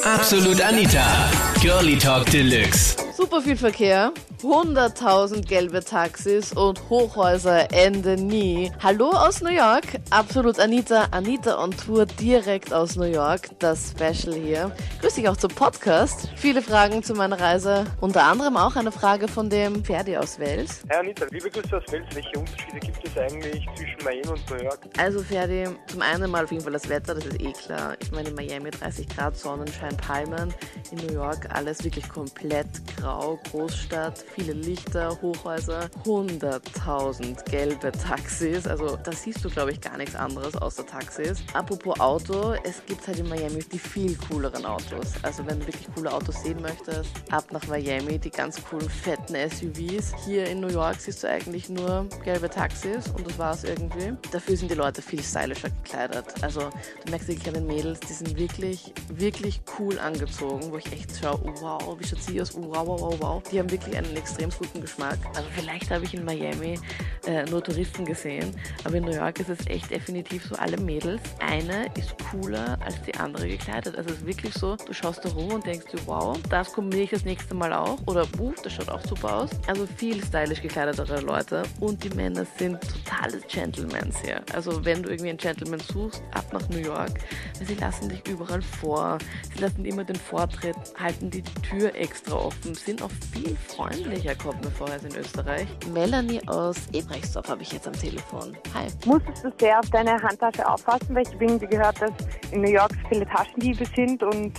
Absolut Anita. Girlie Talk Deluxe. Super viel Verkehr, 100.000 gelbe Taxis und Hochhäuser enden nie. Hallo aus New York, absolut Anita, Anita on Tour direkt aus New York, das Special hier. Grüß dich auch zum Podcast. Viele Fragen zu meiner Reise, unter anderem auch eine Frage von dem Ferdi aus Wels. Hi Anita, liebe Grüße aus Wels. Welche Unterschiede gibt es eigentlich zwischen Miami und New York? Also Ferdi, zum einen mal auf jeden Fall das Wetter, das ist eh klar. Ich meine in Miami 30 Grad Sonnenschein, Palmen, in New York alles wirklich komplett grau, Großstadt, viele Lichter, Hochhäuser, 100.000 gelbe Taxis. Also da siehst du, glaube ich, gar nichts anderes außer Taxis. Apropos Auto, es gibt halt in Miami die viel cooleren Autos. Also wenn du wirklich coole Autos sehen möchtest, ab nach Miami, die ganz coolen, fetten SUVs. Hier in New York siehst du eigentlich nur gelbe Taxis und das war's irgendwie. Dafür sind die Leute viel stylischer gekleidet. Also du merkst an den Mädels, die sind wirklich, wirklich cool angezogen, wo ich echt schaue, wow, wie schaut sie aus, wow, wow, wow, wow. Die haben wirklich einen extrem guten Geschmack. Also vielleicht habe ich in Miami äh, nur Touristen gesehen, aber in New York ist es echt definitiv so, alle Mädels, eine ist cooler als die andere gekleidet. Also es ist wirklich so, du schaust da rum und denkst du, wow, das kombiniere ich das nächste Mal auch oder wuh, das schaut auch super aus. Also viel stylisch gekleidetere Leute und die Männer sind totale Gentlemans hier. Also wenn du irgendwie einen Gentleman suchst, ab nach New York, weil sie lassen dich überall vor, sie lassen immer den Vortritt, halten die Tür extra offen, sind auch viel freundlicher, kommt mir vor, als in Österreich. Melanie aus Ebrechtsdorf habe ich jetzt am Telefon. Hi. Musstest du sehr auf deine Handtasche aufpassen, weil ich irgendwie gehört, dass in New York so viele Taschendiebe sind und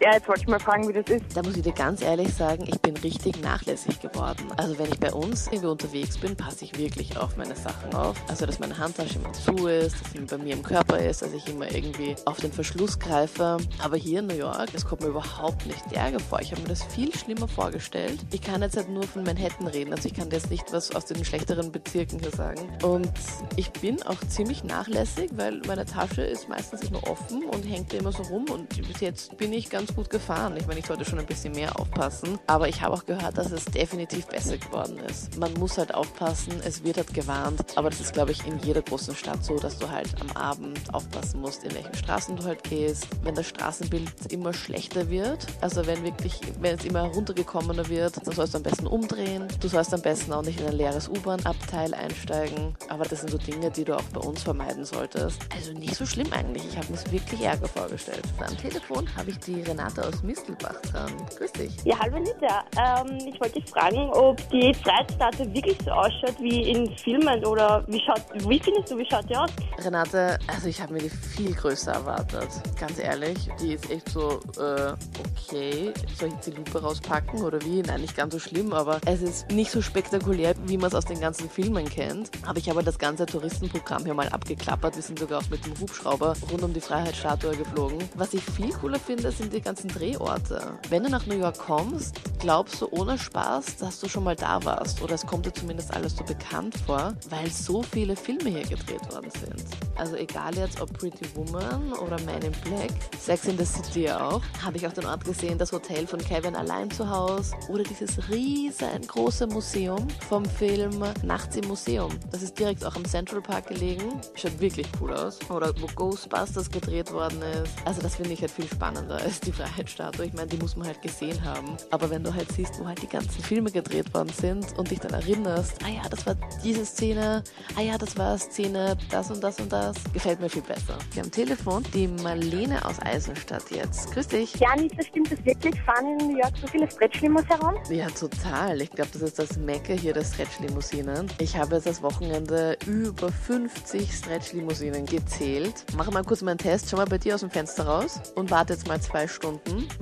ja, jetzt wollte ich mal fragen, wie das ist. Da muss ich dir ganz ehrlich sagen, ich bin richtig nachlässig geworden. Also wenn ich bei uns irgendwie unterwegs bin, passe ich wirklich auf meine Sachen auf. Also dass meine Handtasche immer zu ist, dass sie bei mir im Körper ist, dass ich immer irgendwie auf den Verschluss greife. Aber hier in New York, das kommt mir überhaupt nicht Ärger vor. Ich habe mir das viel schlimmer vorgestellt. Ich kann jetzt halt nur von Manhattan reden, also ich kann jetzt nicht was aus den schlechteren Bezirken hier sagen. Und ich bin auch ziemlich nachlässig, weil meine Tasche ist meistens immer offen und hängt immer so rum und bis jetzt bin ich ganz ganz gut gefahren. Ich meine, ich sollte schon ein bisschen mehr aufpassen. Aber ich habe auch gehört, dass es definitiv besser geworden ist. Man muss halt aufpassen, es wird halt gewarnt. Aber das ist, glaube ich, in jeder großen Stadt so, dass du halt am Abend aufpassen musst, in welchen Straßen du halt gehst. Wenn das Straßenbild immer schlechter wird, also wenn wirklich, wenn es immer runtergekommener wird, dann sollst du am besten umdrehen. Du sollst am besten auch nicht in ein leeres U-Bahn-Abteil einsteigen. Aber das sind so Dinge, die du auch bei uns vermeiden solltest. Also nicht so schlimm eigentlich. Ich habe mir es wirklich Ärger vorgestellt. Am Telefon habe ich die Renate aus Mistelbach dran. Grüß dich. Ja, hallo Anita. Ähm, ich wollte dich fragen, ob die Freiheitsstatue wirklich so ausschaut wie in Filmen oder wie schaut, wie findest du, wie schaut die aus? Renate, also ich habe mir die viel größer erwartet. Ganz ehrlich, die ist echt so, äh, okay, soll ich jetzt die Lupe rauspacken oder wie? Nein, nicht ganz so schlimm, aber es ist nicht so spektakulär, wie man es aus den ganzen Filmen kennt. Aber ich habe das ganze Touristenprogramm hier mal abgeklappert. Wir sind sogar auch mit dem Hubschrauber rund um die Freiheitsstatue geflogen. Was ich viel cooler finde, sind die ganzen Drehorte. Wenn du nach New York kommst, glaubst du ohne Spaß, dass du schon mal da warst. Oder es kommt dir zumindest alles so bekannt vor, weil so viele Filme hier gedreht worden sind. Also egal jetzt ob Pretty Woman oder Man in Black, Sex in the City auch, habe ich auch den Ort gesehen, das Hotel von Kevin allein zu Hause oder dieses riesengroße Museum vom Film Nachts im Museum. Das ist direkt auch am Central Park gelegen. Schaut wirklich cool aus. Oder wo Ghostbusters gedreht worden ist. Also das finde ich halt viel spannender als die Freiheitsstatue. Ich meine, die muss man halt gesehen haben. Aber wenn du halt siehst, wo halt die ganzen Filme gedreht worden sind und dich dann erinnerst, ah ja, das war diese Szene, ah ja, das war Szene, das und das und das, gefällt mir viel besser. Wir haben am Telefon die Marlene aus Eisenstadt jetzt. Grüß dich. Ja, Anita, stimmt das wirklich? Fahren in New York so viele Stretch-Limos herum? Ja, total. Ich glaube, das ist das Mecke hier der Stretch-Limousinen. Ich habe jetzt das Wochenende über 50 Stretch-Limousinen gezählt. Mache mal kurz meinen Test. Schau mal bei dir aus dem Fenster raus und warte jetzt mal zwei Stunden.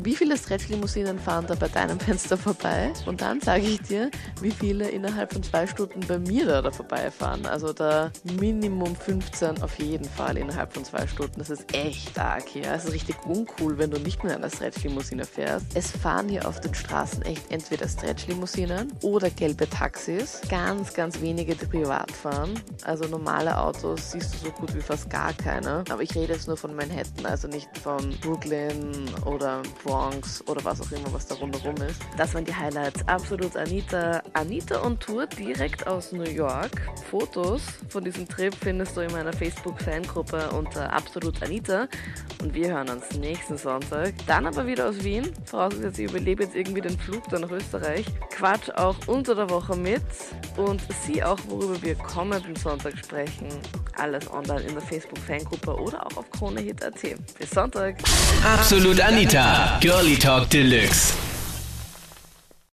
Wie viele Stretch-Limousinen fahren da bei deinem Fenster vorbei? Und dann sage ich dir, wie viele innerhalb von zwei Stunden bei mir da, da vorbeifahren. Also da Minimum 15 auf jeden Fall innerhalb von zwei Stunden. Das ist echt arg hier. Es ist richtig uncool, wenn du nicht mit einer Stretch-Limousine fährst. Es fahren hier auf den Straßen echt entweder Stretch-Limousinen oder gelbe Taxis. Ganz, ganz wenige, die privat fahren. Also normale Autos siehst du so gut wie fast gar keine. Aber ich rede jetzt nur von Manhattan, also nicht von Brooklyn oder Bronx oder was auch immer, was da rundherum ist. Das waren die Highlights. Absolut Anita. Anita on Tour direkt aus New York. Fotos von diesem Trip findest du in meiner Facebook Facebook-Fangruppe unter Absolut Anita. Und wir hören uns nächsten Sonntag. Dann aber wieder aus Wien. Vorausgesetzt, ich überlebe jetzt irgendwie den Flug dann nach Österreich. Quatsch auch unter der Woche mit. Und sieh auch, worüber wir kommenden Sonntag sprechen. Alles online in der Facebook-Fangruppe oder auch auf KroneHit.at. Bis Sonntag. Absolut Anita, Girlie Talk Deluxe.